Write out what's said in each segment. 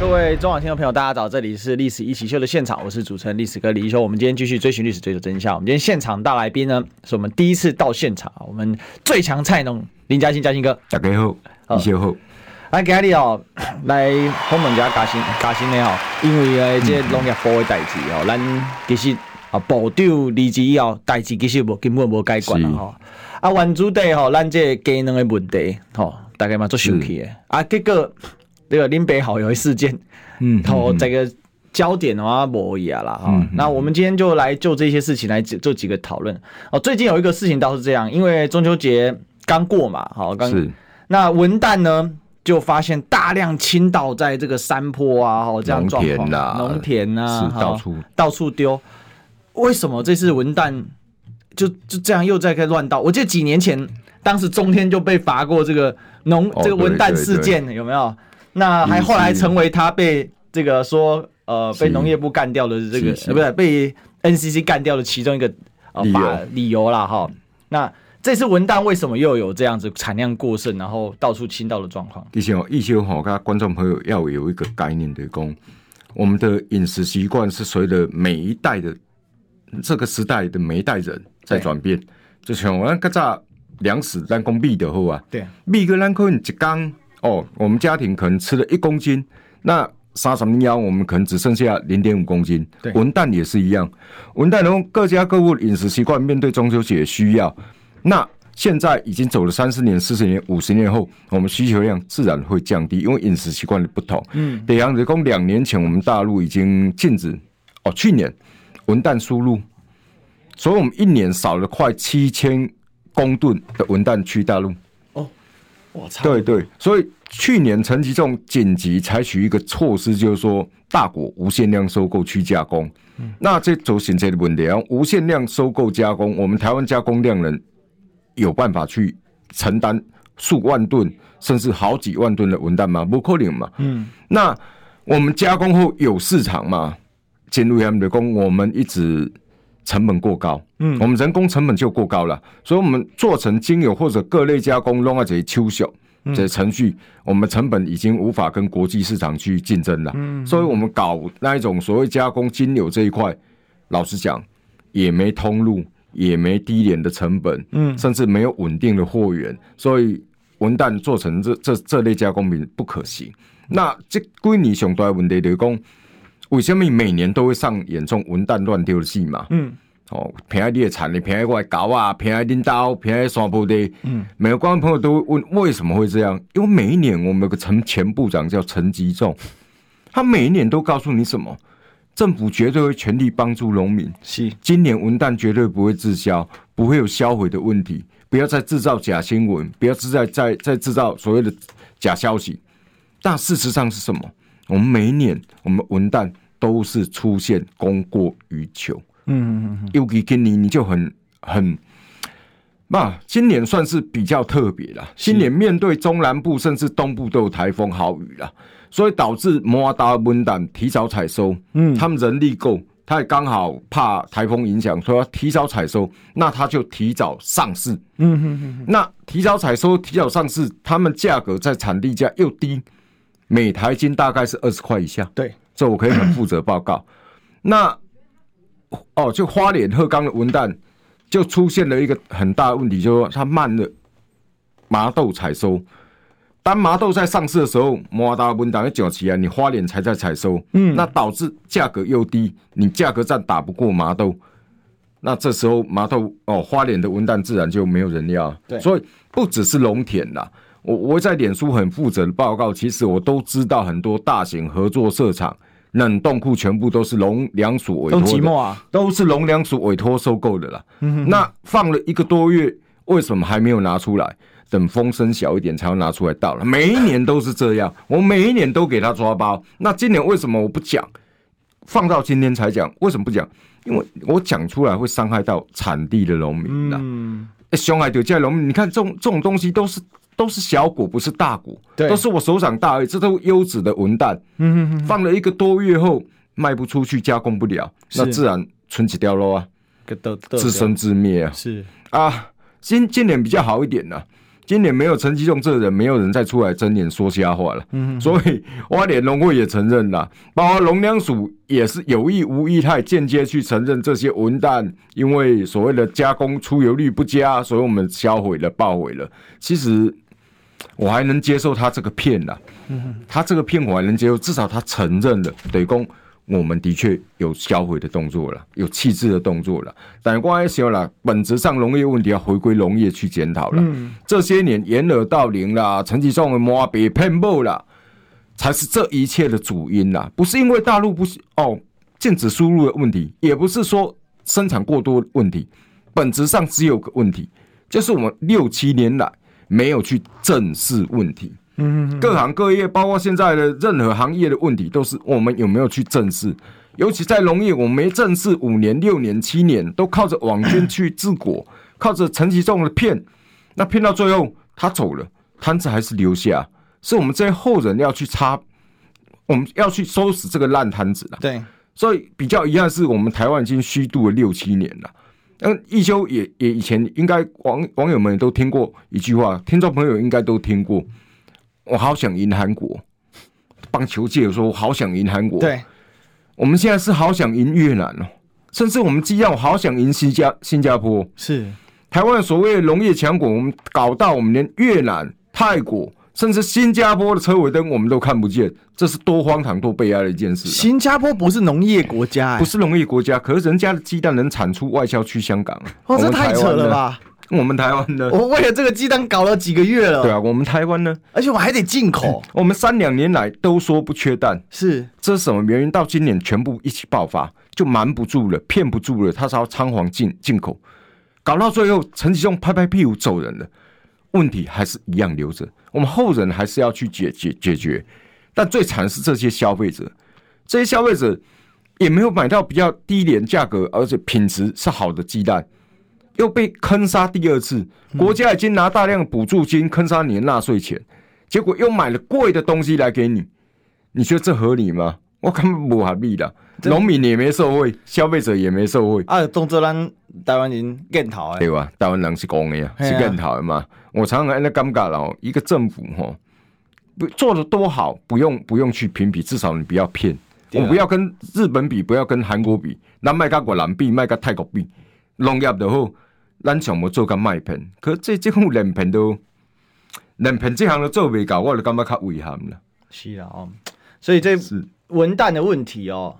各位中网听众朋友，大家早，这里是《历史一起秀》的现场，我是主持人历史哥李一修。我们今天继续追寻历史，追求真相。我们今天现场大来宾呢，是我们第一次到现场，我们最强菜农林嘉欣，嘉欣哥，大家好，一修好。来今日哦，来访问一下嘉兴，嘉兴的哦，因为呃，这农业部的代志哦，咱其实啊，部长离职以后，代志其实无根本无解决了哈。啊，原主题吼，咱这个鸡卵的问题吼，大家嘛做生气的啊，结果这个林北好友事件，嗯，后，这个焦点的话不一样啦哈。嗯、那我们今天就来就这些事情来做几个讨论哦。最近有一个事情倒是这样，因为中秋节刚过嘛，好刚，是那文旦呢？就发现大量倾倒在这个山坡啊，哦，这样状况，农田啊，到处到处丢。为什么这次文旦就就这样又在开乱倒？我记得几年前，当时中天就被罚过这个农这个文旦事件，有没有？那还后来成为他被这个说呃被农业部干掉的这个呃不是被 NCC 干掉的其中一个呃法理由啦哈。那。这次文旦为什么又有这样子产量过剩，然后到处倾倒的状况？以前义修哈，跟观众朋友要有一个概念的，讲我们的饮食习惯是随着每一代的这个时代的每一代人在转变。就像我们刚才粮食咱讲米的好啊，对，米个咱可能一缸哦，我们家庭可能吃了一公斤，那三十年后我们可能只剩下零点五公斤。对，文旦也是一样，文旦从各家各户饮食习惯面对中秋节需要。那现在已经走了三十年、四十年、五十年后，我们需求量自然会降低，因为饮食习惯的不同。嗯，北洋人工两年前，我们大陆已经禁止哦，去年文旦输入，所以我们一年少了快七千公吨的文旦去大陆。哦，我操！对对，所以去年陈吉仲紧急采取一个措施，就是说大国无限量收购去加工。嗯，那这走现在的问题啊，无限量收购加工，我们台湾加工量能。有办法去承担数万吨甚至好几万吨的文旦吗？不可能嘛。嗯，那我们加工后有市场吗？进入他们的工，我们一直成本过高。嗯，我们人工成本就过高了，所以我们做成精油或者各类加工，弄到这些秋秀这些程序，我们成本已经无法跟国际市场去竞争了。嗯，所以我们搞那一种所谓加工精油这一块，老实讲也没通路。也没低廉的成本，嗯，甚至没有稳定的货源，所以文旦做成这这这类加工品不可行。那这归你上大问题就是讲，为什么每年都会上演这种文旦乱丢的戏嘛？嗯，哦，偏爱你的产的，偏爱我的狗啊，偏爱领导，偏爱山坡地。嗯，每个观众朋友都会问为什么会这样？因为每一年我们有个陈前部长叫陈吉仲，他每一年都告诉你什么？政府绝对会全力帮助农民。是，今年文旦绝对不会滞销，不会有销毁的问题。不要再制造假新闻，不要再再再制造所谓的假消息。但事实上是什么？我们每一年我们文旦都是出现供过于求。嗯嗯嗯。尤其今年你就很很，那今年算是比较特别了。今年面对中南部甚至东部都有台风豪雨了。所以导致摩达文旦提早采收，嗯，他们人力够，他也刚好怕台风影响，所以要提早采收，那他就提早上市，嗯哼哼。那提早采收、提早上市，他们价格在产地价又低，每台金大概是二十块以下。对，这我可以很负责报告。那哦，就花脸鹤冈的文旦就出现了一个很大的问题，就是说它慢了麻豆采收。当麻豆在上市的时候，摩达文旦的脚起来，你花脸才在采收，嗯，那导致价格又低，你价格战打不过麻豆，那这时候麻豆哦，花脸的文旦自然就没有人要。对，所以不只是农田啦，我我在脸书很负责的报告，其实我都知道很多大型合作社厂冷冻库全部都是农粮署委托的，啊、都是农粮署委托收购的啦。嗯哼哼，那放了一个多月，为什么还没有拿出来？等风声小一点才要拿出来倒了，每一年都是这样，我每一年都给他抓包。那今年为什么我不讲？放到今天才讲，为什么不讲？因为我讲出来会伤害到产地的农民的。嗯，伤害到这农民，你看这种这种东西都是都是小股，不是大股，对，都是我手掌大而已。这都优质的文旦，嗯哼哼，放了一个多月后卖不出去，加工不了，那自然存起掉落啊，自生自灭啊。是啊，今今年比较好一点了。今年没有陈吉仲这人，没有人再出来睁眼说瞎话了。嗯，所以花莲农会也承认了，包括农粮署也是有意无意，他也间接去承认这些文旦因为所谓的加工出油率不佳，所以我们销毁了、爆毁了。其实我还能接受他这个骗啦，嗯，他这个骗我还能接受，至少他承认了，对公。我们的确有销毁的动作了，有弃置的动作了。但关于说了，本质上农业问题要回归农业去检讨了。嗯，这些年掩耳盗铃啦，陈吉仲的抹白骗报啦，才是这一切的主因啦。不是因为大陆不是哦禁止输入的问题，也不是说生产过多的问题，本质上只有个问题，就是我们六七年来没有去正视问题。嗯，各行各业，包括现在的任何行业的问题，都是我们有没有去正视。尤其在农业，我们没正视五年、六年、七年，都靠着网军去治国，靠着陈吉仲的骗，那骗到最后他走了，摊子还是留下，是我们这些后人要去擦，我们要去收拾这个烂摊子了。对，所以比较遗憾是我们台湾已经虚度了六七年了。嗯，一休也也以前应该网网友们都听过一句话，听众朋友应该都听过。我好想赢韩国，棒球界说，我好想赢韩国。对，我们现在是好想赢越南哦，甚至我们既要好想赢新加新加坡。是台湾所谓的农业强国，我们搞到我们连越南、泰国，甚至新加坡的车尾灯我们都看不见，这是多荒唐、多悲哀的一件事。新加坡不是农业国家，欸，不是农业国家，可是人家的鸡蛋能产出外销去香港。哦，这太扯了吧！我们台湾呢？我为了这个鸡蛋搞了几个月了。对啊，我们台湾呢？而且我还得进口。我们三两年来都说不缺蛋，是这是什么原因？到今年全部一起爆发，就瞒不住了，骗不住了。他才要仓皇进进口，搞到最后，陈吉仲拍拍屁股走人了。问题还是一样留着，我们后人还是要去解解解决。但最惨是这些消费者，这些消费者也没有买到比较低廉价格，而且品质是好的鸡蛋。又被坑杀第二次，国家已经拿大量补助金坑杀你的纳税钱，结果又买了贵的东西来给你，你觉得这合理吗？我根本不合理的，农民也没受惠，消费者也没受惠。啊，动作咱台湾人更讨厌，对吧？台湾人是公的呀，是更讨厌嘛。我常常在那尴尬了，一个政府吼，不做的多好，不用不用去评比，至少你不要骗，我不要跟日本比，不要跟韩国比，那卖个越南币，卖个泰国币，农业的好。咱想要做个卖品，可这这种连品都连品这行都做未到，我就感觉较遗憾了。是啊，哦，所以这文旦的问题哦，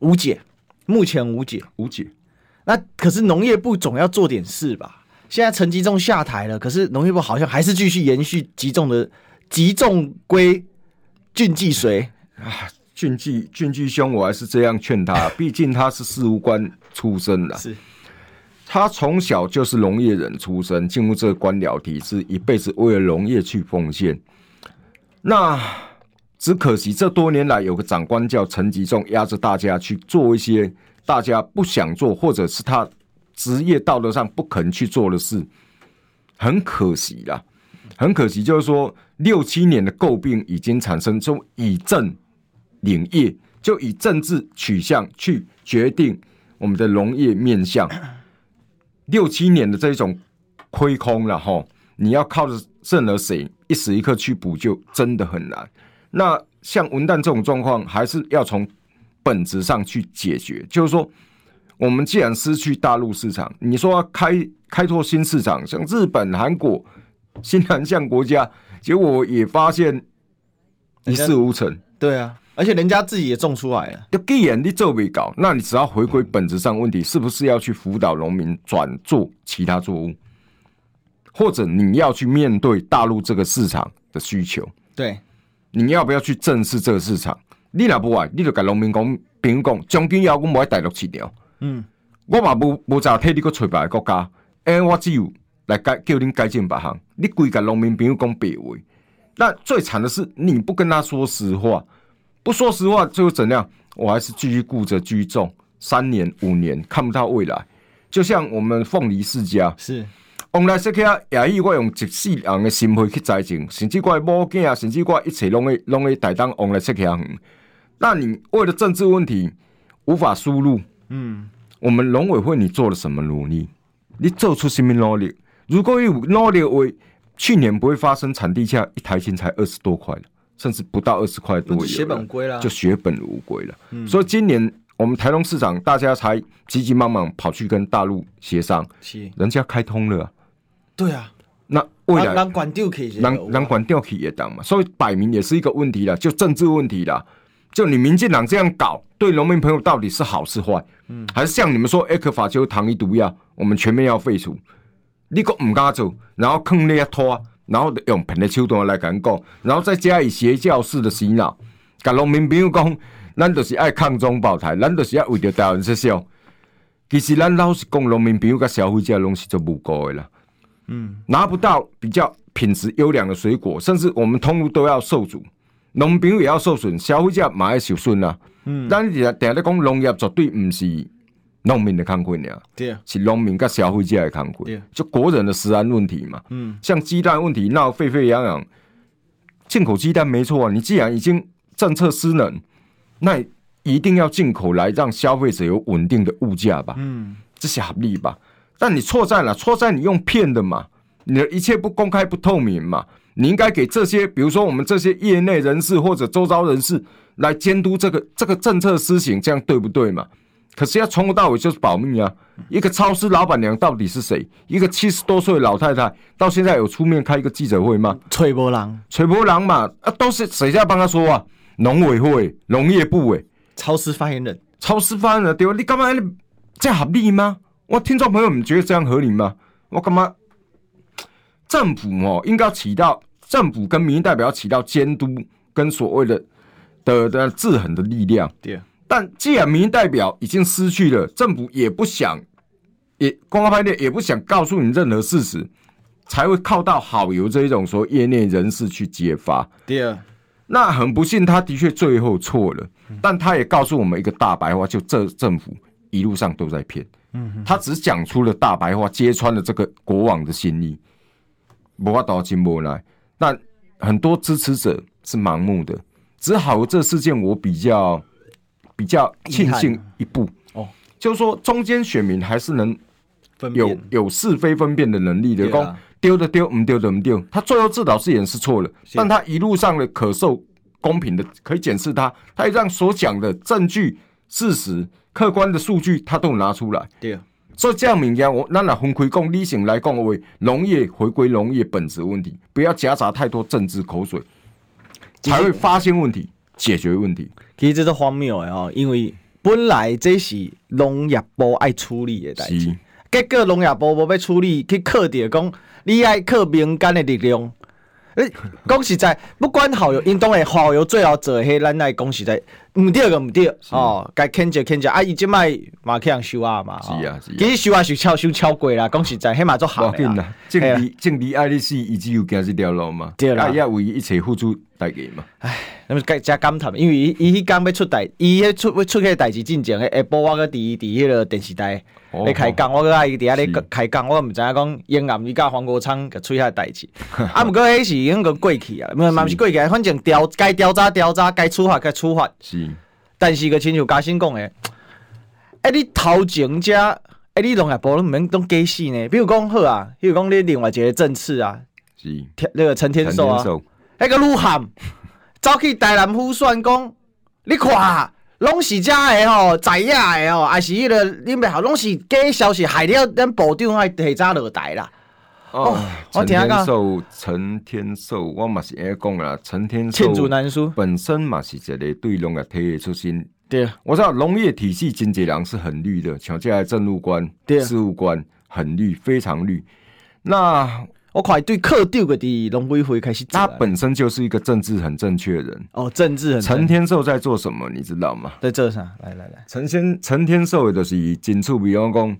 无解，目前无解，无解。那可是农业部总要做点事吧？现在陈吉仲下台了，可是农业部好像还是继续延续吉仲的吉仲归俊记谁啊，俊记俊记兄，我还是这样劝他，毕竟他是事务官出身的。是。他从小就是农业人出身，进入这个官僚体制，一辈子为了农业去奉献。那只可惜这多年来有个长官叫陈吉仲，压着大家去做一些大家不想做，或者是他职业道德上不肯去做的事，很可惜啦，很可惜，就是说六七年的诟病已经产生，就以政领业，就以政治取向去决定我们的农业面向。六七年的这种亏空了哈，你要靠着任何谁一时一刻去补救，真的很难。那像文旦这种状况，还是要从本质上去解决。就是说，我们既然失去大陆市场，你说要开开拓新市场，像日本、韩国、新南向国家，结果也发现一事无成。对啊。而且人家自己也种出来了。就既然你做未搞，那你只要回归本质上问题，是不是要去辅导农民转做其他作物，或者你要去面对大陆这个市场的需求？对，你要不要去正视这个市场？你若不爱，你就甲农民讲，比如讲，将军要我们爱大陆市场。嗯，我嘛无无咋替你去找别个国家，哎，我只有来改叫你改进别行。你规甲农民朋友讲别话，那最惨的是你不跟他说实话。不说实话，最后怎样？我还是继续顾着继续种，三年五年看不到未来。就像我们凤梨世家，是往来说起啊，也许我用一世人的心血去栽种，甚至我的某囝啊，甚至我一切拢会拢会带当往来说起啊。那你为了政治问题无法输入，嗯，我们农委会你做了什么努力？你做出什么努力？如果有努力为去年不会发生产地价一台斤才二十多块甚至不到二十块多，就血本归了，就血本无归了。嗯，所以今年我们台东市长大家才急急忙忙跑去跟大陆协商，是人家开通了，对啊，那未来让管掉可以，让让管掉可以也当嘛，所以摆明也是一个问题了，就政治问题了。就你民进党这样搞，对农民朋友到底是好是坏？嗯，还是像你们说，艾克法就糖衣毒药，我们全面要废除？你个唔敢做，然后坑你一拖。然后用平的手段来讲讲，然后再加以邪教式的洗脑，甲农民朋友讲，咱就是爱抗中保台，咱就是要为着台湾设想。其实咱老实讲，农民朋友甲消费者拢是做无辜的啦。嗯，拿不到比较品质优良的水果，甚至我们通路都要受阻，农民也要受损，消费者嘛要受损啦。嗯，咱定定咧讲农业绝对唔是。农民的康亏呢？对，是农民跟消费者的康困，就国人的食安问题嘛。嗯，像鸡蛋问题闹沸沸扬扬，进口鸡蛋没错啊。你既然已经政策失能，那一定要进口来让消费者有稳定的物价吧。嗯，这是合理吧？但你错在哪？错在你用骗的嘛？你的一切不公开不透明嘛？你应该给这些，比如说我们这些业内人士或者周遭人士来监督这个这个政策施行，这样对不对嘛？可是要从头到尾就是保密啊！一个超市老板娘到底是谁？一个七十多岁的老太太到现在有出面开一个记者会吗？崔波浪，崔波浪嘛！啊，都是谁在帮他说啊？农委会、农业部委，超市发言人，超市发言人对吧？你干嘛？这样合理吗？我听众朋友们觉得这样合理吗？我干嘛？政府哦，应该起到政府跟民意代表要起到监督跟所谓的的的制衡的力量。对。但既然民意代表已经失去了，政府也不想，也公开拍电也不想告诉你任何事实，才会靠到好友这一种说业内人士去揭发。对啊，那很不幸，他的确最后错了，但他也告诉我们一个大白话，就这政府一路上都在骗。嗯，他只讲出了大白话，揭穿了这个国王的心意。无法度真无奈，但很多支持者是盲目的。只好这事件我比较。比较庆幸一步。哦，就是说中间选民还是能有有是非分辨的能力的，讲丢的丢，唔丢的唔丢。他最后自导自演是错了，但他一路上的可受公平的可以检视他，他也让所讲的证据、事实、客观的数据，他都拿出来。对，所以这样明讲，我咱俩分开讲，理性来讲，话农业回归农业本质问题，不要夹杂太多政治口水，才会发现问题。解决问题，其实这是荒谬的哦，因为本来这是农业部爱处理的代志，结果农业部无要处理，去靠着讲，你爱靠民间的力量。诶，讲实在，不管好友，因当然好友最好做迄，咱来讲实在，唔对个唔对哦，该谴责谴责，啊，伊即摆嘛去人收啊嘛，是啊，是啊，其实收啊是超收超贵啦，讲实在，迄嘛做好啦，政治政治爱丽丝伊只有行这条路嘛，对啦，也为一切付出代价嘛，唉，那么该加感叹，因为伊伊迄工要出代，伊迄出要出个代志进前，下晡我搁伫伫迄个电视台。咧开讲，我爱伊伫遐咧开讲，我毋知影讲延安伊甲黄国昌个吹遐代志，啊，毋过迄是已经个过去啊，嘛毋是过去，反正调该调查调查，该处罚该处罚。是，但是个亲像嘉兴讲诶，哎，你头前遮，哎，你农业部拢毋免当假死呢？比如讲好啊，比如讲你另外一个政次啊，是，那个陈天寿啊，迄个鹿晗走去台南府算讲，你看。拢是遮个吼，知影个吼，还是迄个恁袂好，拢是假消息，害了咱部长爱提早落台啦。哦，陈天寿，陈天寿，我嘛是爱讲啦，陈天寿，罄竹难书，本身嘛是一个对农业体出身。对，我知道农业体系经济人是很绿的，像这政务官、事务官很绿，非常绿。那我快对课长个的农委会开始，他本身就是一个政治很正确的人哦。政治很陈天寿在做什么，你知道吗？在做啥？来来来，陈先陈天寿就是紧促，比方讲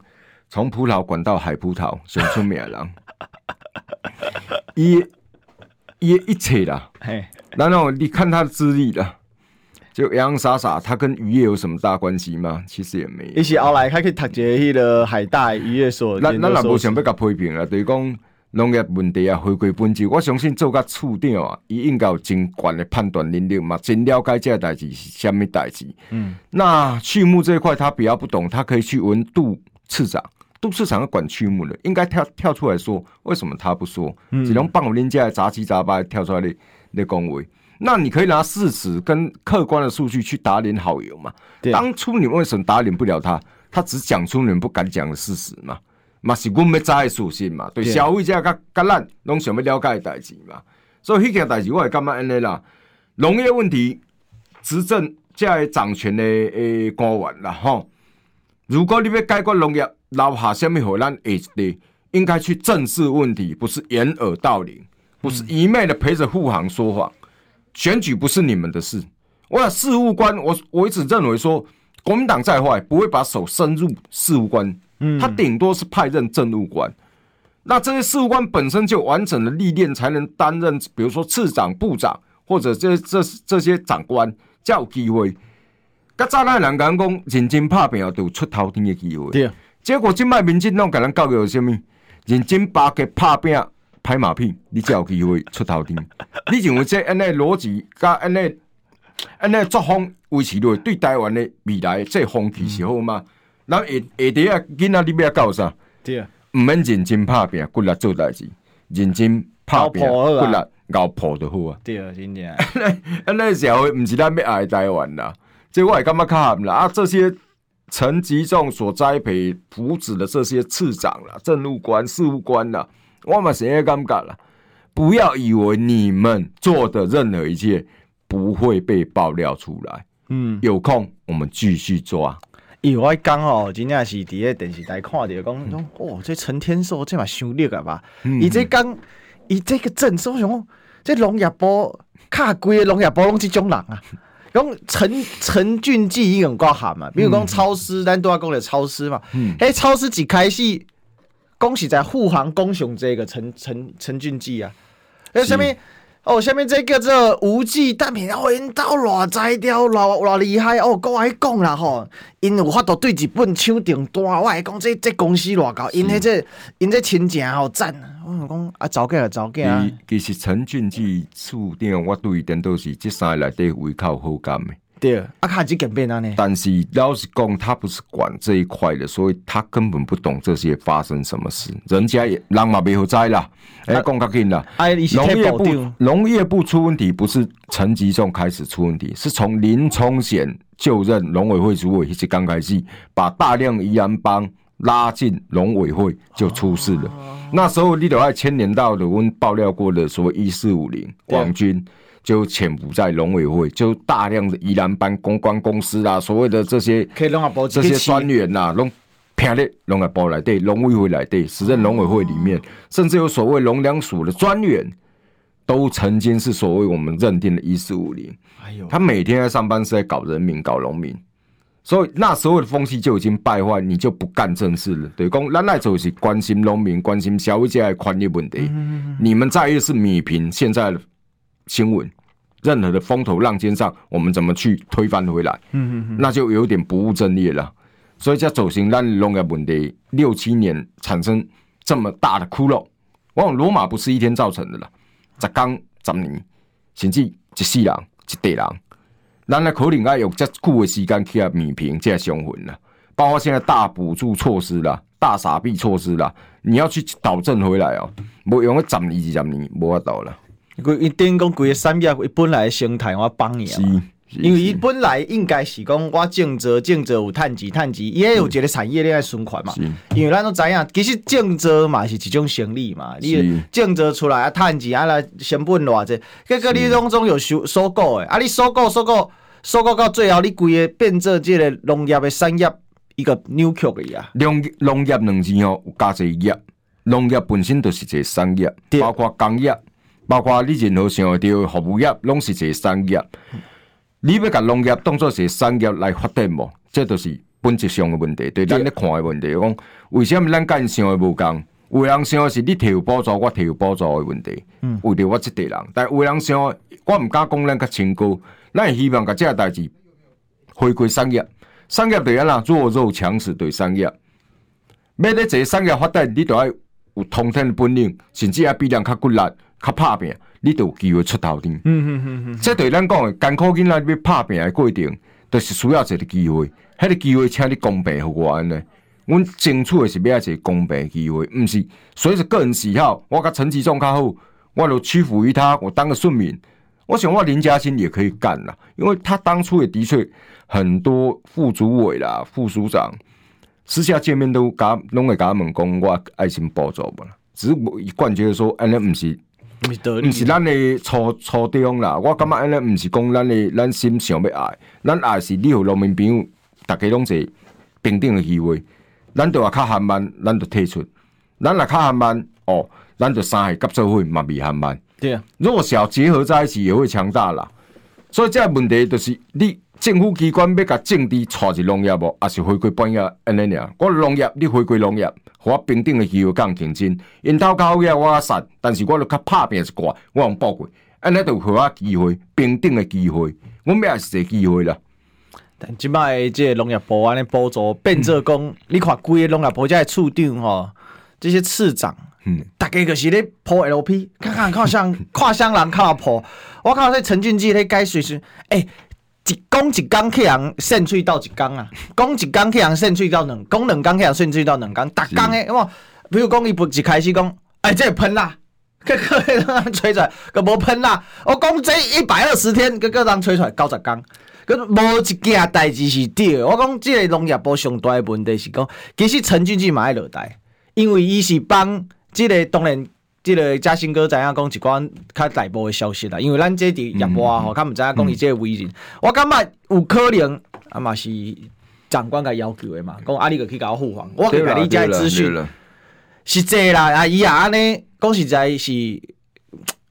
从葡萄管到海葡萄，选出名人，一一一切啦。嘿，然后你看他的资历啦，就洋洋洒洒，他跟渔业有什么大关系吗？其实也没有。伊是后来还可以读一个迄个海大渔业所。咱咱也无想要甲批评啦，就是讲农业问题啊，回归本质。我相信做甲处长啊，伊应该有真悬的判断能力嘛，真了解这个代志是虾米代志。嗯，那畜牧这一块他比较不懂，他可以去问杜次长，杜次长要管畜牧的，应该跳跳出来说，为什么他不说？嗯，只能帮我人家杂七杂八跳出来的那恭维。那你可以拿事实跟客观的数据去打脸好友嘛？当初你为什么打脸不了他？他只讲出你们不敢讲的事实嘛？嘛是我们要知的属性嘛？对消费者甲甲咱拢想要了解的代志嘛？所以迄件代志我会感觉安尼啦。农业问题，执政在掌权的诶官员啦吼。如果你要解决农业，留下什么给咱下一，应该去正视问题，不是掩耳盗铃，不是一昧的陪着护航说谎。选举不是你们的事，我事务官，我我一直认为说，国民党再坏，不会把手伸入事务官，嗯，他顶多是派任政务官。那这些事务官本身就完整的历练，才能担任，比如说次长、部长，或者这这这些长官，才有机会。甲早那人讲讲，认真拍拼要有出头天的机会。对，结果今麦民进党给人教育什么？认真巴结拍拼。拍马屁，你才有机会出头天。你认为这安尼逻辑，加安尼安尼作风维持落，对台湾的未来这风气是好吗？那下下底啊，囡仔你要教啥？对，唔免认真拍拼，骨力做代志，认真拍拼，骨力咬破就好啊。对啊，真正。安尼社会唔是咱要爱台湾啦，这我也感觉较含啦。啊，这些陈吉仲所栽培扶植的这些次长了、政务官、事务官了。我们谁也尴尬了，不要以为你们做的任何一切不会被爆料出来。嗯，有空我们继续抓。因为我刚哦，真正是伫个电视台看到讲，嗯、哦，这陈天寿这嘛伤烈啊吧？伊、嗯、这刚，伊这个政策，我想这农业部卡贵的农业部拢这种人啊。讲陈陈俊记已经挂喊嘛，比如讲超市，咱都要讲的超市嘛。嗯，哎，超市一开始。恭喜在护航公雄这个陈陈陈俊记啊！哎，下面哦，下面这个这无忌单品哦，因到偌在调，偌偌厉害哦！各位讲啦吼，因有法度对日本抢订单，我还讲这这公司偌高，因迄这因这亲情好赞啊！我想讲啊，走起啊，走起啊！其实陈俊记处长，我对伊顶都是这三个内底胃口好感的。对，啊，卡几简便呢？但是老实讲，他不是管这一块的，所以他根本不懂这些发生什么事。人家也人嘛没有在啦，哎，讲较紧啦。农业部农业部出问题，不是陈吉仲开始出问题，是从林聪贤就任农委会主委一直刚开始，把大量宜兰帮拉进农委会就出事了。哦、那时候你都还牵连到的，我们爆料过的所谓一四五零网军。就潜伏在农委会，就大量的宜兰班公关公司啊，所谓的这些这些专员呐，拢偏在农业部内底，农委会来对，时任农委会里面，甚至有所谓农粮署的专员，都曾经是所谓我们认定的“一四五零”。他每天在上班是在搞人民、搞农民，所以那时候的风气就已经败坏，你就不干正事了。对，公咱来就是关心农民、关心消费者的权益问题。你们在意是米平现在的。新闻，任何的风头浪尖上，我们怎么去推翻回来？嗯嗯，那就有点不务正业了。所以叫走行，让农业问题六七年产生这么大的窟窿，往往罗马不是一天造成的了。十工十年，甚至一世人一代人，咱的可能要用这久的时间去啊弥平这些伤痕了。包括现在大补助措施啦，大傻逼措施啦，你要去导正回来哦，不用个十年二十年，无法倒了。伊等于讲，规个产业伊本来生态我帮你啊，因为伊本来应该是讲我种植种植有趁钱趁钱，伊也有一个产业链在循环嘛。因为咱都知影，其实种植嘛是一种生理嘛，你种植出来啊趁钱啊来成本偌济，结果你拢总有收收购诶，啊你收购收购收购到最后，你规个变做即个农业的产业一个扭曲的呀。农农业两字哦，有加一个业，农业本身就是一个产业，包括工业。包括你任何想要的服务业，拢是一个产业。你要甲农业当作是产业来发展无？这都是本质上的问题，对咱咧看的问题。讲为什么咱甲因想的无共？有人想的是你提有补助，我提有补助的问题。嗯，为着我这代人，但有人想，我唔敢讲咱较清高，咱也希望甲这个代志回归商业。商业对安啦，弱肉强食对商业。要咧这商业发展，你都要有通天的本领，甚至要比人较骨力、较拍拼，你就有机会出头天。嗯嗯嗯嗯，这对咱讲诶，艰苦囡仔要拍拼诶过程，都是需要一个机会。迄个机会，请你公平互我安尼。阮争取诶是要一个公平的机会，毋是随着个人喜好。我甲陈吉仲较好，我就屈服于他，我当个顺民。我想我林嘉欣也可以干啦，因为他当初也的确很多副主委啦、副署长私下见面都甲拢会甲他们讲我爱心补助啦。只是我一贯觉得说，安尼毋是毋是咱的初初衷啦。我感觉安尼毋是讲咱的咱心想要爱，咱爱是你互农民朋友，大家拢是平等的机会。咱着话较含慢，咱着退出；咱若较含慢，哦，咱着三个合作伙嘛未含慢。对啊，弱小结合在一起也会强大啦。所以这个问题就是，你政府机关要甲政治带入农业无，也是回归本业安尼尔？我农业你回归农业，互我平等的机会讲竞争。因头较好嘢我较散，但是我著较拍拼一挂，我用宝贵，安尼著互我机会平等的机会，我们也是这个机会啦。但即摆即个农业部安尼补助变做讲，嗯、你看规个农业部即个处长吼，这些次长，嗯，大家就是咧铺 LP，看看看像看香人看铺，我看这陈俊基咧解说是，诶、欸，一讲一工去人胜出到一工啊，讲一工去人胜出到两，讲两工去人胜出到两工，逐工诶，哇，比如讲伊不一开始讲，哎、欸，这喷啦，个个人吹出来，个无喷啦，我讲这一百二十天，个个人吹出来九十工。无一件代志是对的，我讲即个农业部上大的问题是讲，其实陈俊基嘛爱落台，因为伊是帮即个当然，即个嘉兴哥知影讲一寡较内部的消息啦，因为咱这伫业外吼，较毋知影讲伊即个为人，嗯、我感觉有可能啊嘛是长官甲要求的嘛，讲啊你个去甲我护航，我去甲你遮资讯是这啦，啊伊也安尼讲实在是，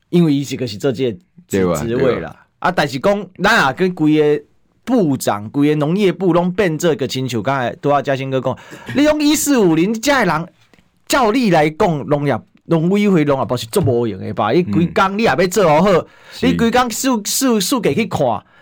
因为伊是个是做这个职位啦，啊但是讲咱也跟规个。部长，规个农业部拢变这个亲像，刚才拄仔嘉兴哥讲，你用一四五零这人照例来讲，农业农委会农业部是做无用的吧？伊规工你也要做好，你规工数数数据去看，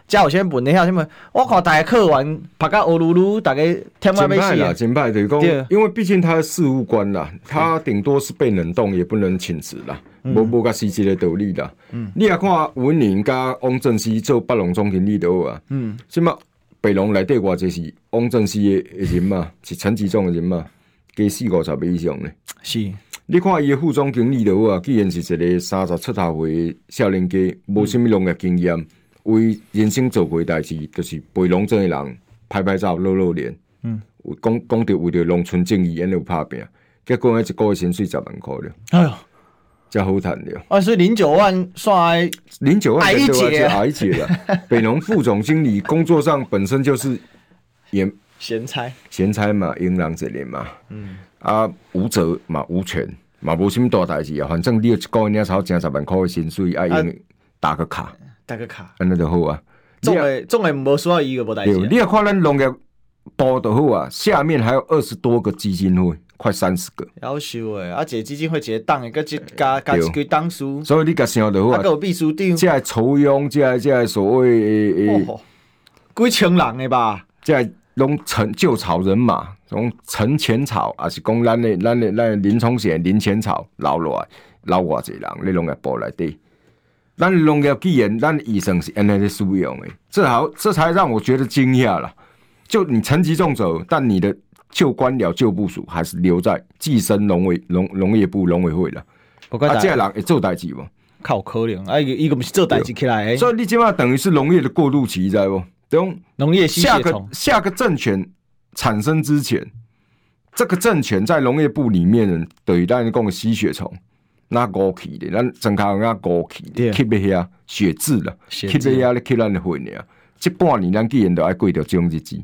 才有啥问题？什么？我看大家课完拍个乌噜噜，大家天外飞死。真歹就是讲，因为毕竟他是事务官啦，他顶多是被冷冻，也不能请辞啦。无无甲实际的道理啦。嗯，你也看吴文宁甲汪正熙做北龙总经理都好啊。嗯，什么北龙内底偌济是汪正熙的人嘛，是陈吉仲的人嘛，加四五十倍以上呢。是，你看伊的副总经理都好啊，既然是一个三十出头岁少年家，无什么农业经验，为人生做过代志，就是陪农村的人拍拍照露露脸。嗯，讲讲着为着农村正义，安尼有拍拼，结果一个月薪水十万块了。哎呦！较好谈的啊，所以零九万算零九万矮一截，矮一截了。北农副总经理工作上本身就是也 闲差，闲差嘛，迎狼这里嘛，嗯啊，无责嘛，无权嘛，无什么大代志啊。反正你一个月超几十万块的薪水，啊，用打个卡，打个卡，安尼就好啊。总诶总诶，无需要伊个无代志。你要看咱农业部就好啊，下面还有二十多个基金会。快三十个，夭寿诶！啊，这基金会一个党诶，个一加加一堆党书，所以你甲想着好啊。啊，有秘书长，即系抽佣，即系即系所谓诶诶，几千人诶吧？即系拢陈旧草人马，从陈前草，还是讲咱诶咱诶咱林冲贤林前草留落来，留偌济人，你拢个部内底。咱农业既然咱医生是安尼咧使用诶，这好，这才让我觉得惊讶了。就你层级重走，但你的。旧官僚旧部署还是留在计生农委农农业部农委会了。啊，这人会做代志不？靠可能啊，伊个不是做代志起来。所以你起码等于是农业的过渡期，知不？等农业下个下个政权产生之前，这个政权在农业部里面等于当然讲个吸血虫，那过去的，咱正靠那过去的，吸不下血渍了，吸不下你吸咱的血呢？这半年咱既然都爱过着这种日子。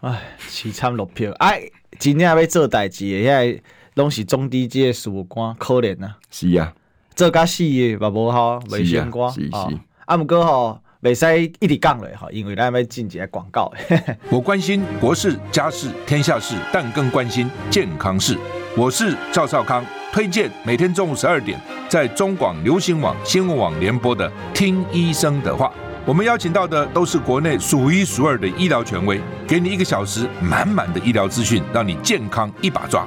唉，凄惨落票！哎，真正要做代志的，遐拢是中低阶事务官，可怜啊！是啊，做甲死的嘛无好，未相关。是是，啊，毋过吼，袂使一直讲咧吼，因为咱要进一个广告。我关心国事、家事、天下事，但更关心健康事。我是赵少康，推荐每天中午十二点在中广流行网、新闻网联播的《听医生的话》。我们邀请到的都是国内数一数二的医疗权威，给你一个小时满满的医疗资讯，让你健康一把抓。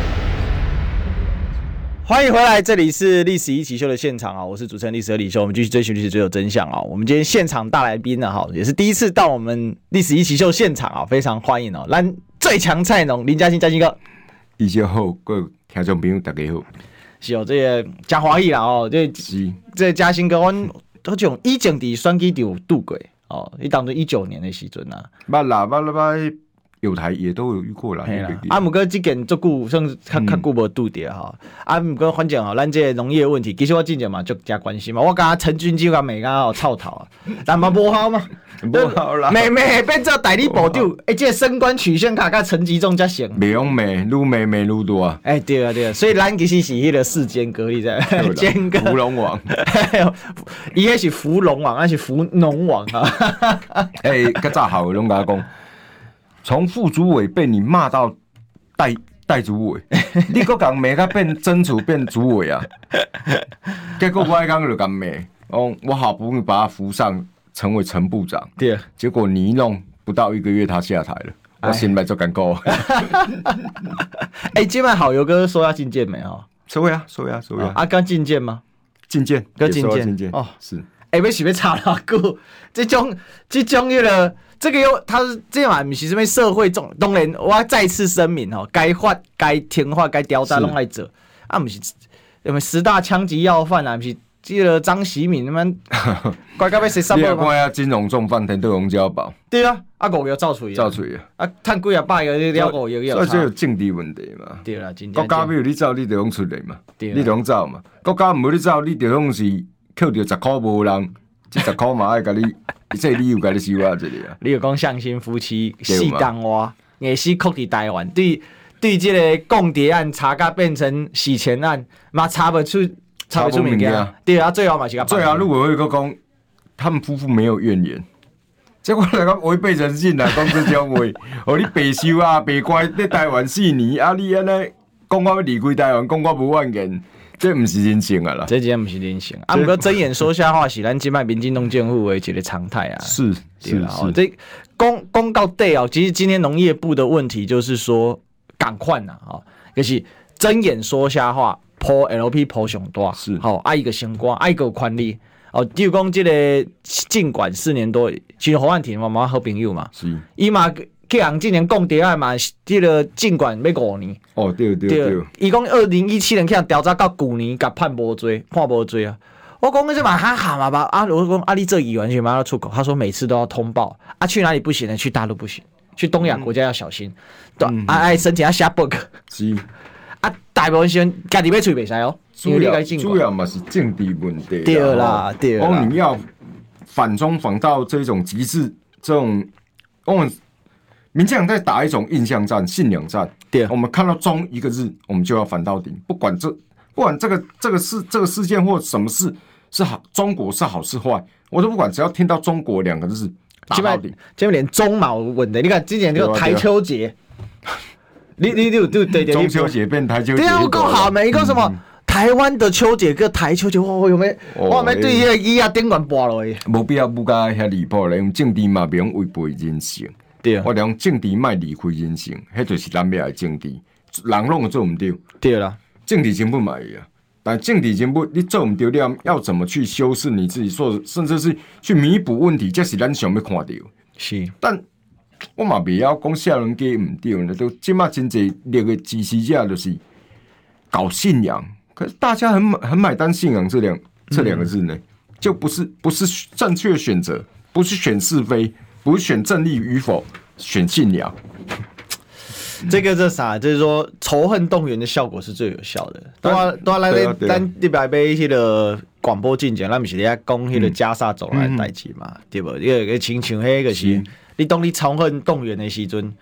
欢迎回来，这里是《历史一起秀》的现场啊！我是主持人历史和李秀，我们继续追寻历史，追求真相啊！我们今天现场大来宾呢，哈，也是第一次到我们《历史一起秀》现场啊，非常欢迎哦！来，最强菜农林嘉欣，嘉兴哥，易修好，各位听众朋友大家好，是哦，这个嘉华义啦哦，这是这嘉兴哥我。都种以前伫选举就有度过哦，你当作一九年的时阵啊，捌啦捌啦捌，有台也都有遇过啦。啊，毋过即件足久，算较较久无拄着哈。啊，毋过反正吼，咱这农业问题，其实我真正嘛就加关心嘛。我感觉陈俊基甲美甲哦臭头啊，但嘛无效嘛，无效啦。美美变做代理部长，诶，这升官曲线卡甲陈吉仲才行。美用美，愈美美愈多啊。哎，对啊对啊，所以咱其实是迄个世间隔离在 间隔。芙蓉王，伊迄是芙蓉王，还是芙农王啊？哎，较早好，拢甲讲。从副主委被你骂到代代主委，你个讲没他变真主变主委啊？结果我刚刚就讲没哦，我好不容易把他扶上成为陈部长，对，结果你一弄不到一个月他下台了，我心里就感够。哎，今晚好友哥说要进见没有？说呀说呀说呀，啊刚进见吗？进见，刚进见哦，是。哎，为什么差那么久？这种这种那个。这个又，他是这样啊，不是什么社会中，当然我要再次声明吼，该发、该听话、该调查拢来做，啊，毋是什么十大枪击要犯啊，毋是这个张喜敏他们，乖乖被谁杀了吗？金融重犯天都龙交保。对啊，啊五个造出去，造出去啊，啊，趁几啊百个你了五个要所以这有政治问题嘛。对啦，国家没有你走，你就用出来嘛，你就用走嘛。国家没有你走，你就用是扣掉十块无人，这十块嘛爱甲你。这你有甲你收啊？这里啊，你有讲相亲夫妻四江话，也是酷伫台湾，对对，这个共谍案查甲变成洗钱案，嘛查不出查不出物件。对啊，最后嘛是甲。最后如果有一个讲，他们夫妇没有怨言，结果来讲违背人性啊，讲这种话，哦你白收啊，白乖你台湾四年，啊你安尼讲我要离开台湾，讲我不愿意。这毋是人性啊啦，这真毋是人性。啊，毋过睁眼说瞎话是咱即摆民进党政府的一个常态啊。是是啦，哦，这公公告对哦，其实今天农业部的问题就是说，赶快呐，哦，就是睁眼说瞎话，破 LP 破上大，是好，爱一个星光，爱一个权利。哦，比如讲即个尽管四年多，其实侯汉廷嘛嘛好朋友嘛，是，伊嘛。去人今年共谍案嘛，这个尽管要五年。哦，对对对。伊讲二零一七年去人调查到旧年，甲判无罪，判无罪啊。我讲那就嘛还好嘛吧。啊，我讲啊，你这议员去嘛要出口，他说每次都要通报。啊，去哪里不行呢？去大陆不行，去东亚国家要小心。对，啊爱申请下下 book。是。啊，大部分时间家己要出袂使哦。主要主要嘛是政治问题。对啦，对啦。哦，你要反中反到这种极致，这种我民进党在打一种印象战、信仰战。对，我们看到中一个日，我们就要反到底，不管这不管这个这个事这个事件或什么事是好，中国是好是坏，我都不管，只要听到中国两个字，打到底。这边连中毛稳的，你看今年这个台秋节，你你你对对对，中秋节变台秋节，对啊，够好没？一个什么台湾的秋节跟台秋节，我有没我没对个伊啊顶管播了，没必要不加遐离谱嘞，用政治嘛，不用违背人性。对，我讲政治卖离开人性，迄就是咱要的政治，人拢做毋对。对啦，政治真不满意啊，但政治真不，你做唔对了，要怎么去修饰你自己，说甚至是去弥补问题，这是咱想要看到。是，但我嘛未晓讲下人家唔对呢，都即马真济那个支持者就是搞信仰，可是大家很很买单信仰这两这两个字呢，嗯、就不是不是正确选择，不是选是非。不选正义与否，选信仰。这个这啥？就是说仇恨动员的效果是最有效的。都要都要来咱，咱一百杯去的广播进讲，咱不是咧讲迄个加沙走来的代志嘛，嗯、对不？因为亲像迄个是，你当你仇恨动员的时阵，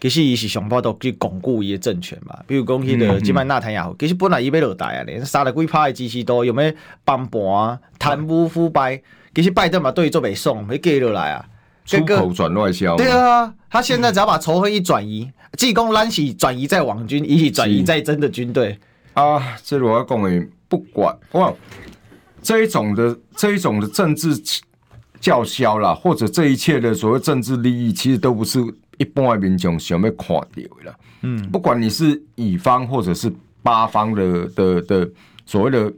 其实伊是想办法去巩固伊的政权嘛。比如讲迄个即摆纳坦雅胡，其实本来伊要落台啊，连杀了几趴的支持度，有咩崩盘啊、贪污腐败，其实拜登嘛对伊做袂爽，要继落来啊。出口转外销，对啊，他现在只要把仇恨一转移，济公兰喜转移在网军，一起转移在真的军队啊。这我要讲诶，不管哇，这一种的这一种的政治叫嚣啦，或者这一切的所谓政治利益，其实都不是一般的民众想要看到的啦。嗯，不管你是乙方或者是八方的的的所谓的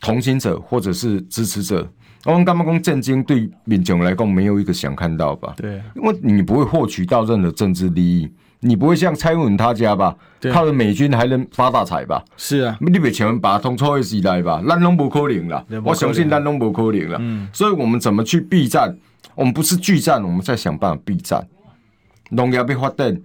同情者或者是支持者。我们刚刚讲震惊，对民众来讲没有一个想看到吧？对，因为你不会获取到任何政治利益，你不会像蔡英文他家吧？靠着美军还能发大财吧？是啊，你别请把通错的时代吧，咱拢不可能了。我相信咱拢不可能了。嗯，所以我们怎么去避战？我们不是拒战，我们在想办法避战。农业被发展，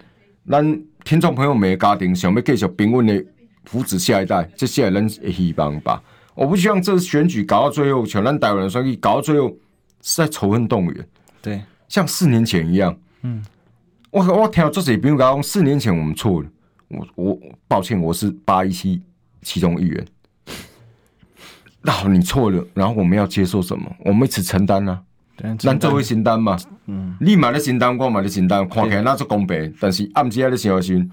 咱听众朋友每个家庭想要继续平稳的扶持下一代，这些人的希望吧。我不希望这次选举搞到最后，全台湾人选举搞到最后是在仇恨动员。对，像四年前一样。嗯，我我听到这些朋友讲，四年前我们错了。我我抱歉，我是八一七其中一员。那好，你错了，然后我们要接受什么？我们一起承担啊。咱做会承担嘛。嗯，你买的承担，我买的承担，看起来那是公平，但是暗时还在想想。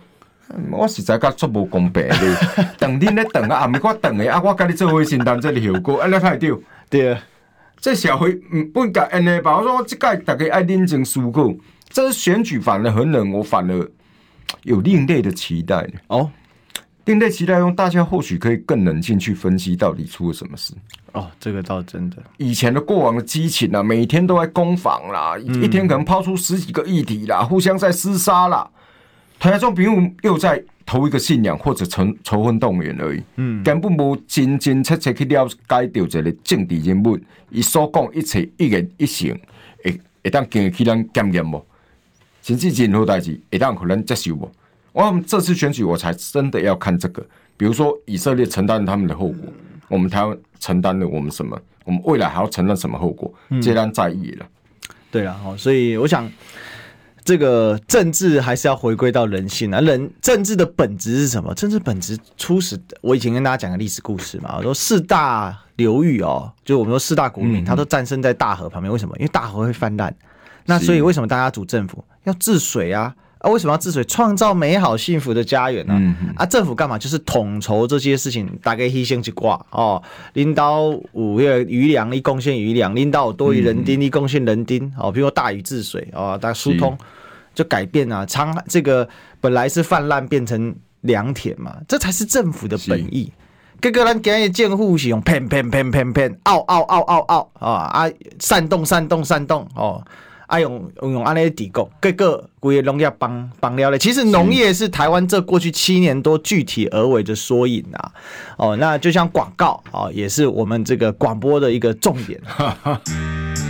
我实在觉足无公平的，等恁咧等啊，阿咪我等的啊，我甲你做伙承担这个后果，安尼太对。啊，这社会嗯不应该安尼吧？我说这届大家爱认真思考，这选举反而很冷，我反而有另类的期待哦。另类期待用大家或许可以更冷静去分析到底出了什么事。哦，这个倒真的。以前的过往的激情啊，每天都在攻防啦，嗯、一天可能抛出十几个议题啦，互相在厮杀啦。台中朋友又在投一个信仰或者仇仇恨动员而已，嗯，根本无真真切切去了解到一个政治人物，伊所讲一切一言一行，会会当经得起咱检验无？甚至任何代志会当可能接受无？我们这次选举，我才真的要看这个。比如说以色列承担了他们的后果，我们台湾承担了我们什么？我们未来还要承担什么后果？这咱在意了。对啊，好，所以我想。这个政治还是要回归到人性啊！人政治的本质是什么？政治本质初始，我以前跟大家讲个历史故事嘛。我说四大流域哦，就我们说四大国民，他都战胜在大河旁边。为什么？因为大河会泛滥。那所以为什么大家组政府要治水啊？啊，为什么要治水？创造美好幸福的家园呢？啊，政府干嘛？就是统筹这些事情，大概牺牲去挂哦。领导五月余粮，你贡献余粮；领导多余人丁，你贡献人丁。哦，比如说大禹治水哦，大家疏通。就改变啊，长这个本来是泛滥变成良田嘛，这才是政府的本意。各个人给建户是用喷喷喷喷喷，嗷嗷嗷嗷嗷啊啊！煽动煽动煽动哦，啊用用安尼底供，各个规个农业帮帮了嘞。其实农业是台湾这过去七年多具体而为的缩影啊。哦，那就像广告啊，也是我们这个广播的一个重点。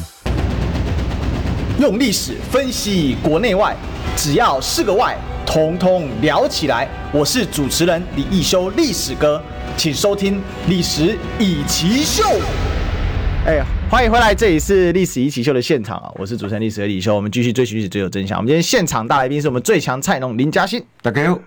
用历史分析国内外，只要是个“外”，统统聊起来。我是主持人李易修，历史哥，请收听《历史以奇秀》。哎呀，欢迎回来，这里是《历史易起秀》的现场啊！我是主持人历史哥李修，我们继续追寻历史，追求真相。我们今天现场大来宾是我们最强菜农林嘉欣，大家好。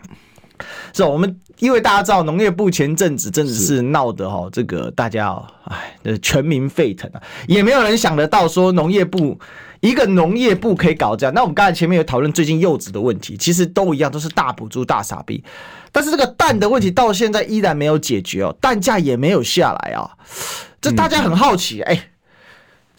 是，我们因为大家知道农业部前阵子真的是闹得哈，这个大家哦，哎，全民沸腾啊，也没有人想得到说农业部。一个农业部可以搞这样，那我们刚才前面有讨论最近柚子的问题，其实都一样，都是大补助大傻逼。但是这个蛋的问题到现在依然没有解决哦，蛋价也没有下来啊，这大家很好奇。哎，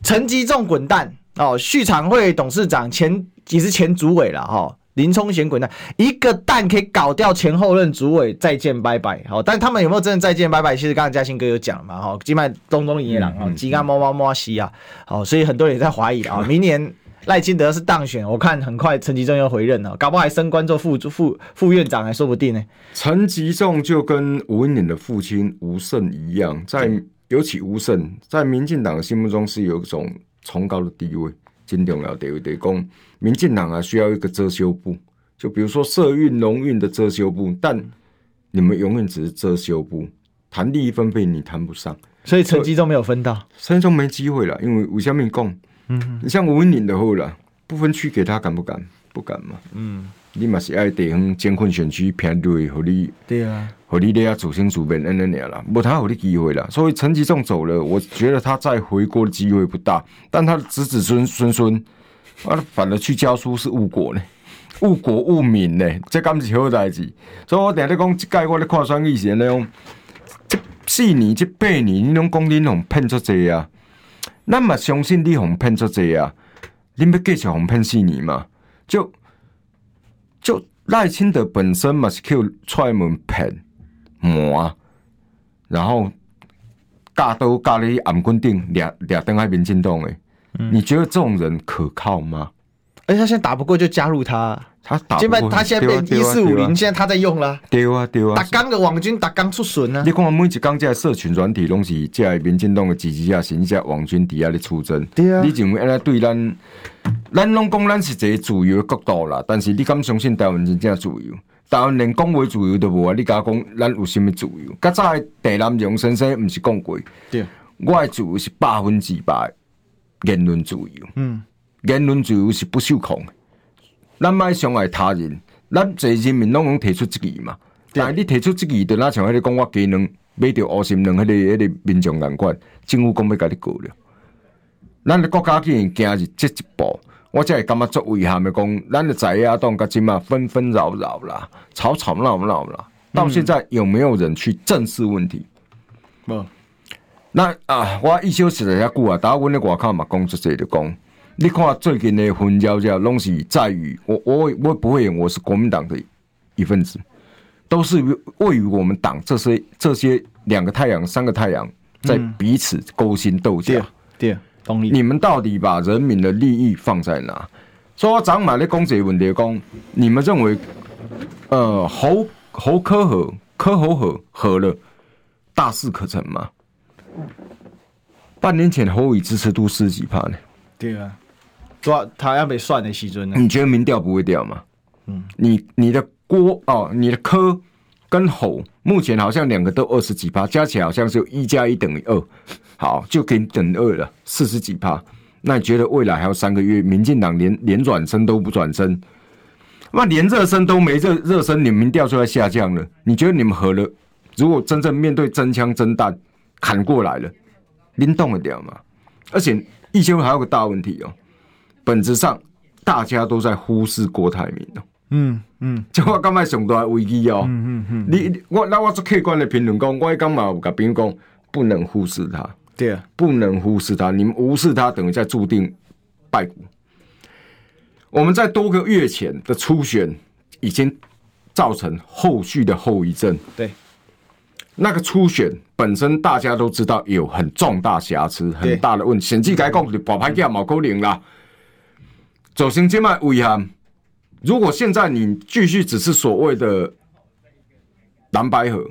陈吉仲滚蛋哦，畜产会董事长前也是前主委了哈，林冲贤滚蛋，一个蛋可以搞掉前后任主委，再见拜拜。好，但他们有没有真的再见拜拜？其实刚刚嘉兴哥有讲嘛，哈，金麦东东野狼啊，鸡肝猫猫猫西啊，好，所以很多人也在怀疑啊，明年赖清德是当选，我看很快陈吉仲要回任了，搞不好还升官做副副副院长还说不定呢。陈吉仲就跟吴文岭的父亲吴胜一样，在尤其吴胜在民进党的心目中是有一种崇高的地位。真重要，对不对？讲民进党啊，需要一个遮羞布，就比如说社运、农运的遮羞布，但你们永远只是遮羞布，谈利益分配你谈不上，所以陈吉仲没有分到，所以就没机会了。因为吴小敏讲，嗯，你像吴文岭的后了，不分区给他敢不敢？不敢嘛，嗯。你嘛是爱地方艰困选区偏对，和你对啊，和你咧主心主变那那样啦，无他有的机会啦。所以陈吉仲走了，我觉得他再回国的机会不大。但他的子子孙孙孙，啊，反而去教书是误国呢，误国误民呢，这敢是好代志。所以我定咧讲，这届我咧看选举时那种，这四年这八年，你拢讲你拢骗出这啊？咱嘛相信你互骗出这啊？你要继续互骗四年嘛？就。就赖清德本身嘛是靠踹门骗瞒，然后架都架咧暗棍顶俩俩登海民进党诶，你觉得这种人可靠吗？而且他现在打不过就加入他。他打不过，他现在变一四五零，现在他在用了。对啊，对啊。打刚的网军，打刚出笋啊！你看每一刚在社群软体拢是在民进党的支持者，甚至网军底下的出征。对啊。你认为安尼对咱，咱拢讲咱是一个自由的国度啦，但是你敢相信台湾真正自由？台湾连讲话自由都无啊！你敢讲咱有什么自由？较早的地南荣先生毋是讲过？对。我的自由是百分之百言论自由。嗯。言论自由是不受控的。咱莫伤害他人，咱这人民拢能提出质疑嘛？但系你提出质疑，就那像迄个讲我技能买着乌心人，迄个迄个民众眼管，政府讲要甲你告了。咱的国家竟然行入这一步，我才会感觉作遗憾的讲，咱的在野党甲即嘛纷纷扰扰啦，吵吵闹闹啦，到现在有没有人去正视问题？嗯，那啊，我一休息了遐久啊，大家阮咧外口嘛讲出这就讲。你看最近的纷扰，这拢是在于我我我不会演，我是国民党的一份子，都是位于我们党这些这些两个太阳、三个太阳在彼此勾心斗角。对、嗯，同意。你们到底把人民的利益放在哪？所以我的公贼问题讲，你们认为，呃，侯侯科和科侯和和了，大事可成吗？半年前侯友支持度四十几趴呢？对啊。抓他要被算的时阵呢？你觉得民调不会掉吗？嗯，你你的郭哦，你的科跟侯目前好像两个都二十几趴，加起来好像是有一加一等于二，好就给你等二了，四十几趴。那你觉得未来还有三个月，民进党连连转身都不转身，那连热身都没热热身，你民调就要下降了。你觉得你们合了？如果真正面对真枪真弹砍过来了，您动得了吗？而且一休还有个大问题哦。本质上，大家都在忽视郭台铭哦。嗯嗯，就我刚才上大危机哦。嗯嗯嗯，你我那我做客观的评论讲，我刚嘛有跟别人讲，不能忽视他。对啊，不能忽视他。你们无视他，等于在注定败股。我们在多个月前的初选已经造成后续的后遗症。对，那个初选本身大家都知道有很重大瑕疵，很大的问题。选举该讲的保牌价冇够灵啦。走行街卖遗憾。如果现在你继续只是所谓的蓝白合，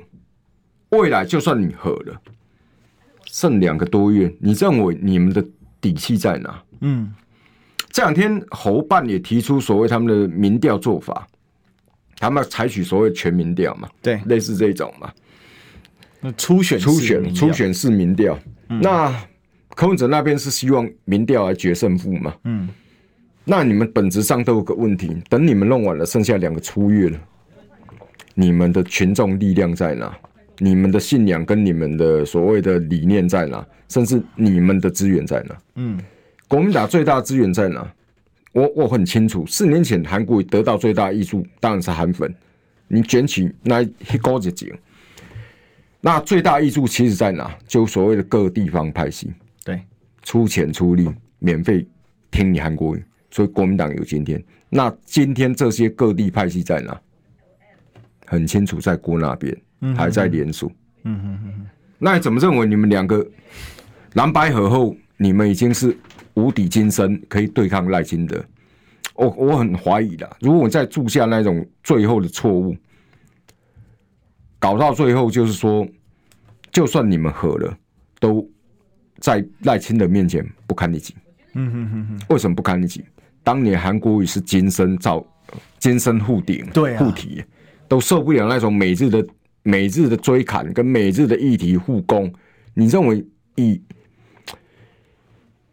未来就算你合了，剩两个多月，你认为你们的底气在哪？嗯，这两天侯办也提出所谓他们的民调做法，他们要采取所谓全民调嘛？对，类似这种嘛。那初选初选初选是民调，嗯、那柯文哲那边是希望民调来决胜负嘛？嗯。那你们本质上都有个问题，等你们弄完了，剩下两个初月了，你们的群众力量在哪？你们的信仰跟你们的所谓的理念在哪？甚至你们的资源在哪？嗯，国民党最大资源在哪？我我很清楚，四年前韩国得到最大益处当然是韩粉，你卷起那一高一截，那最大益处其实在哪？就所谓的各地方派系，对，出钱出力，免费听你韩国语。所以国民党有今天。那今天这些各地派系在哪？很清楚，在郭那边，还在联署。嗯哼哼。那你怎么认为你们两个蓝白合后，你们已经是无底金身，可以对抗赖清德？我我很怀疑的。如果我再铸下那种最后的错误，搞到最后就是说，就算你们和了，都在赖清德面前不堪一击。嗯哼哼哼。为什么不堪一击？当年韩国瑜是金身造，金身护顶，对护体，都受不了那种每日的每日的追砍跟每日的议题互攻。你认为以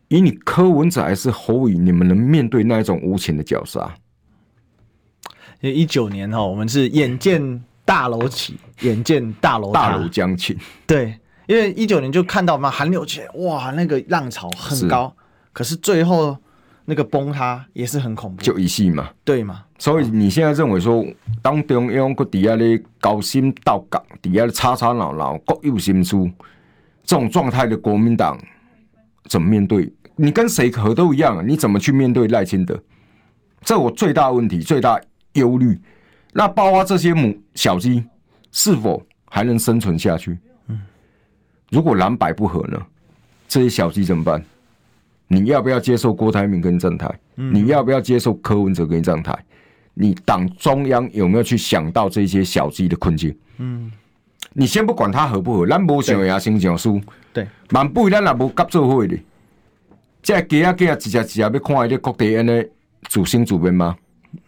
以你柯文哲还是侯友，你们能面对那一种无情的绞杀？因为一九年哈，我们是眼见大楼起，眼见大楼大楼将倾。对，因为一九年就看到嘛，韩流起来，哇，那个浪潮很高，是可是最后那个崩塌也是很恐怖，就一夕嘛，对嘛？所以你现在认为说，当中央个底下的高薪到岗，底下的吵吵闹闹，各有心思，这种状态的国民党怎么面对？你跟谁合都一样啊？你怎么去面对赖清德？这我最大问题、最大忧虑。那包括这些母小鸡是否还能生存下去？如果蓝白不合呢？这些小鸡怎么办？你要不要接受郭台铭跟你站台？你要不要接受柯文哲跟你站台？你党中央有没有去想到这些小鸡的困境？嗯，你先不管他合不合，咱无想也，先讲输。对，万不咱也无合作会的。这鸡啊鸡啊，一只一只要看一个国地安的主心主编吗？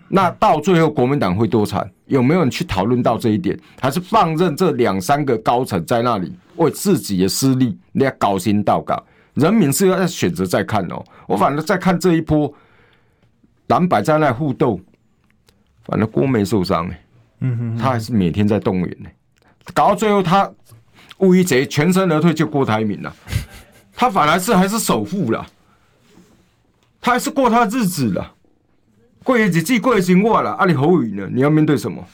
那到最后国民党会多惨？有没有人去讨论到这一点？还是放任这两三个高层在那里为自己的私利那高薪到岗？人民是要选择再看哦。我反正在看这一波蓝白在那互斗，反正郭没受伤哎，嗯哼，他还是每天在动员呢。搞到最后他乌一贼全身而退，就郭台铭了，他反而是还是首富了。他还是过他的日子了，过日子过生活了。阿里侯宇呢？你要面对什么？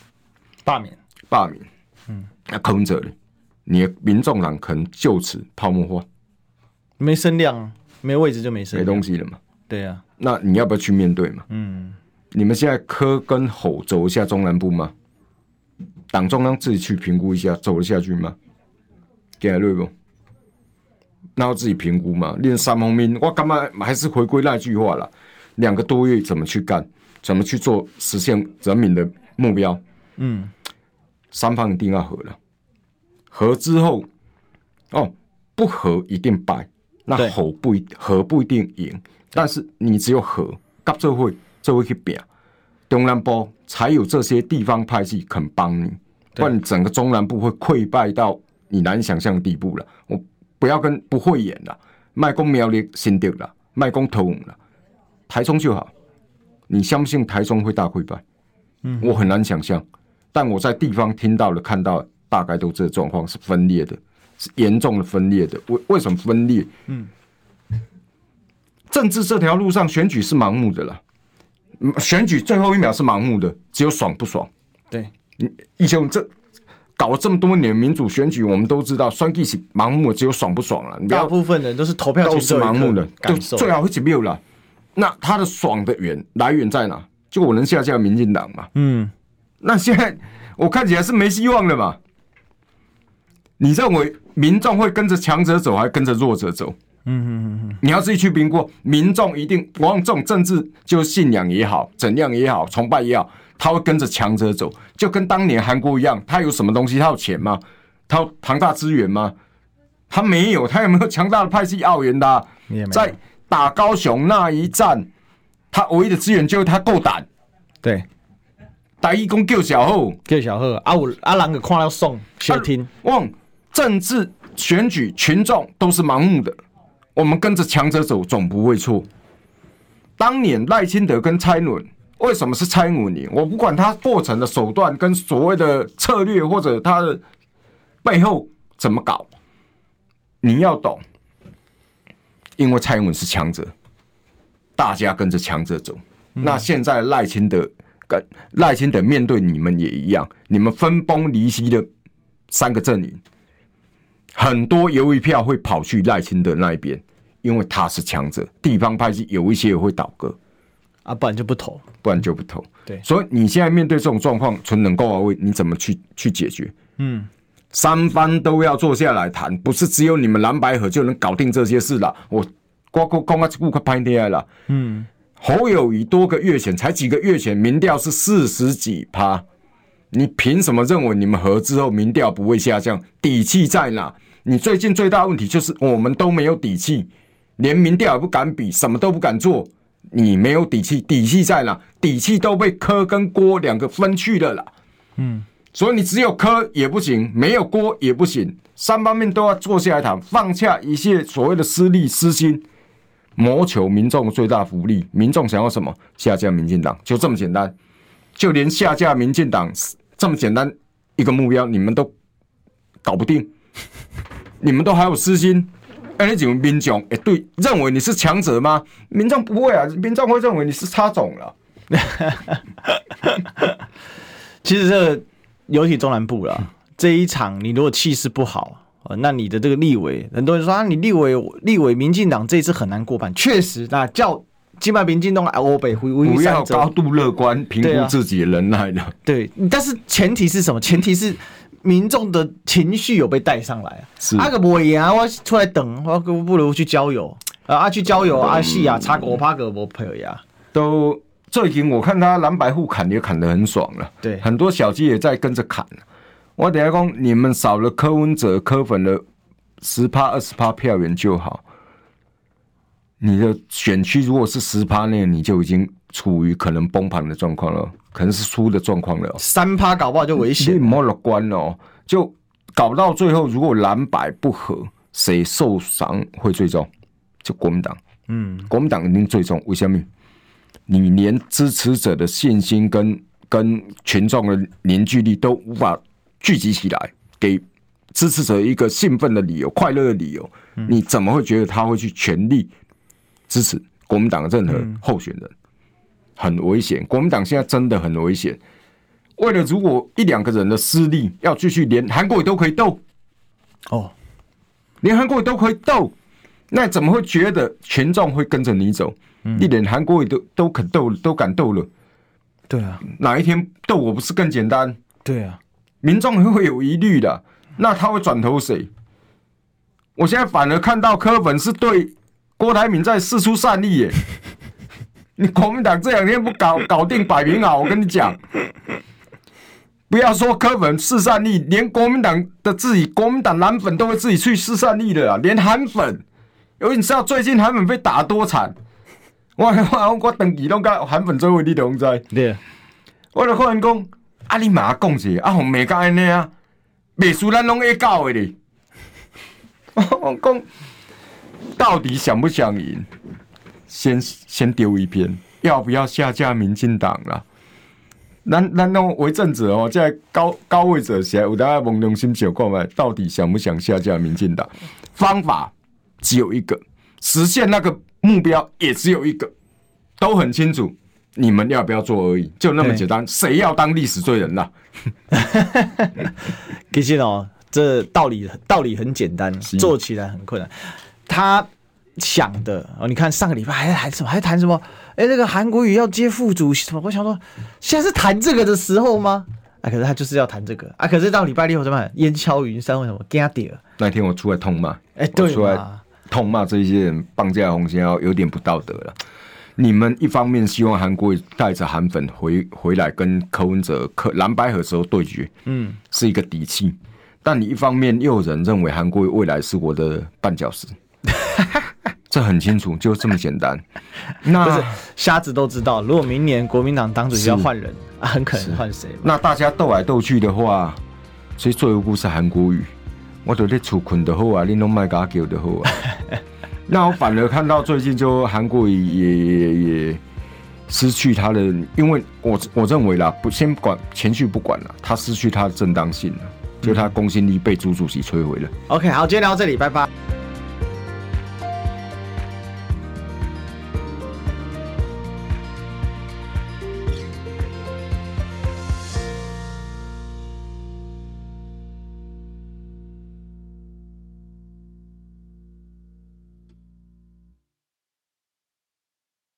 罢免，罢免。嗯，那坑着你，你的民众党可能就此泡沫化，没声量，没位置就没声，没东西了嘛。对啊，那你要不要去面对嘛？嗯，你们现在柯跟吼走一下中南部吗？党中央自己去评估一下，走得下去吗？给来对不？那要自己评估嘛？练三方面，我干嘛还是回归那句话了？两个多月怎么去干？怎么去做实现人民的目标？嗯，三方一定要和了，和之后哦，不和一定败。那和不一合不一定赢，但是你只有合，合作会就会去拼。中南部才有这些地方派系肯帮你，不然整个中南部会溃败到你难以想象的地步了。我。不要跟不会演了，卖公苗栗新竹了，卖公投了，台中就好。你相信台中会大溃败？嗯，我很难想象。但我在地方听到了、看到，大概都这状况是分裂的，是严重的分裂的。为为什么分裂？嗯，政治这条路上选举是盲目的了，选举最后一秒是盲目的，只有爽不爽。对，你以前这。搞了这么多年民主选举，我们都知道，选举是盲目，只有爽不爽了。大部分人都是投票都是盲目的，都最好会没有了。那他的爽的源来源在哪？就我能下架民进党嘛？嗯，那现在我看起来是没希望了嘛？你认为民众会跟着强者走，还是跟着弱者走？嗯嗯嗯，你要自己去评估。民众一定往这种政治，就信仰也好，怎样也好，崇拜也好。他会跟着强者走，就跟当年韩国一样。他有什么东西？他有钱吗？他有庞大资源吗？他没有。他有没有强大的派系奥援的、啊？在打高雄那一战，他唯一的资源就是他够胆。对，打义工救小后，救小后。阿五阿郎给看了送，先听。望、啊、政治选举群众都是盲目的，我们跟着强者走总不会错。当年赖清德跟蔡伦。为什么是蔡英文赢？我不管他过程的手段跟所谓的策略，或者他的背后怎么搞，你要懂。因为蔡英文是强者，大家跟着强者走。嗯、那现在赖清德跟赖清德面对你们也一样，你们分崩离析的三个阵营，很多犹豫票会跑去赖清德那一边，因为他是强者，地方派系有一些也会倒戈。啊，不然就不投，不然就不投。对，所以你现在面对这种状况，纯能够而为，你怎么去去解决？嗯，三方都要坐下来谈，不是只有你们蓝白河就能搞定这些事了。我光光光啊，顾客拍天了。嗯，侯友宜多个月前才几个月前，民调是四十几趴，你凭什么认为你们合之后民调不会下降？底气在哪？你最近最大问题就是我们都没有底气，连民调也不敢比，什么都不敢做。你没有底气，底气在哪？底气都被柯跟郭两个分去了啦。嗯，所以你只有柯也不行，没有锅也不行，三方面都要坐下来谈，放下一切所谓的私利私心，谋求民众最大福利。民众想要什么？下架民进党，就这么简单。就连下架民进党这么简单一个目标，你们都搞不定，你们都还有私心。哎，你怎么民众哎，对，认为你是强者吗？民众不会啊，民众会认为你是插种了。其实这个尤其中南部了，这一场你如果气势不好，那你的这个立委，很多人说啊，你立委立委民进党这一次很难过半。确实，那叫金马民进党来欧北回不要高度乐观评估自己的能耐的。对，但是前提是什么？前提是。民众的情绪有被带上来啊！阿个不会啊，我出来等，我不如去郊游啊！啊去郊游，啊，戏啊，查个帕个不配呀！都最近我看他蓝白互砍也砍得很爽了，对，很多小鸡也在跟着砍。我等下讲，你们少了柯文哲、柯粉的十趴、二十趴票源就好。你的选区如果是十趴内，你就已经处于可能崩盘的状况了。可能是输的状况了，三趴搞不好就危险。你莫乐观哦，就搞到最后，如果蓝白不合，谁受伤会最重？就国民党。嗯，国民党一定最重。为什么？你连支持者的信心跟跟群众的凝聚力都无法聚集起来，给支持者一个兴奋的理由、快乐的理由，你怎么会觉得他会去全力支持国民党的任何候选人？很危险，国民党现在真的很危险。为了如果一两个人的私利要继续连韩国瑜都可以斗，哦，连韩国瑜都可以斗，那怎么会觉得群众会跟着你走？一连韩国也都都肯斗，都敢斗了，对啊，哪一天斗我不是更简单？对啊，民众会有疑虑的，那他会转投谁？我现在反而看到柯粉是对郭台铭在释出善意耶。你国民党这两天不搞搞定摆明啊？我跟你讲，不要说柯粉释善意，连国民党的自己国民党蓝粉都会自己去释善意的啊！连韩粉，因为你知道最近韩粉被打多惨，我 我我长期拢甲韩粉最后你都知。对，我就可能讲，啊你妈讲一下，啊红梅干安尼啊，美苏咱拢会搞的哩。我讲，到底想不想赢？先先丢一边，要不要下架民进党了？那那那为政者哦，在高高位者写，有大家懵懂心想过来，到底想不想下架民进党？方法只有一个，实现那个目标也只有一个，都很清楚，你们要不要做而已，就那么简单。谁要当历史罪人了？其实哦，这道理道理很简单，做起来很困难。他。想的哦，你看上个礼拜还还什么还谈什么？哎，那个韩国瑜要接副主席什么？我想说，现在是谈这个的时候吗？啊，可是他就是要谈这个啊！可是到礼拜六怎么办烟消云散？为什么？那天我出来痛骂，哎，对，出来痛骂这些人绑架红线，要有点不道德了。你们一方面希望韩国瑜带着韩粉回回来跟柯文哲、柯蓝白河时候对决，嗯，是一个底气。但你一方面又有人认为韩国瑜未来是我的绊脚石。这很清楚，就这么简单。那 不是瞎子都知道，如果明年国民党党主席要换人，啊，很可能换谁？那大家斗来斗去的话，所以最无辜是韩国瑜。我都在厝困的好啊，你弄麦嘎叫的好啊。那我反而看到最近就韩国瑜也也也失去他的，因为我我认为啦，不先管情绪不管了，他失去他的正当性了，就他公信力被朱主席摧毁了。OK，好，今天聊到这里，拜拜。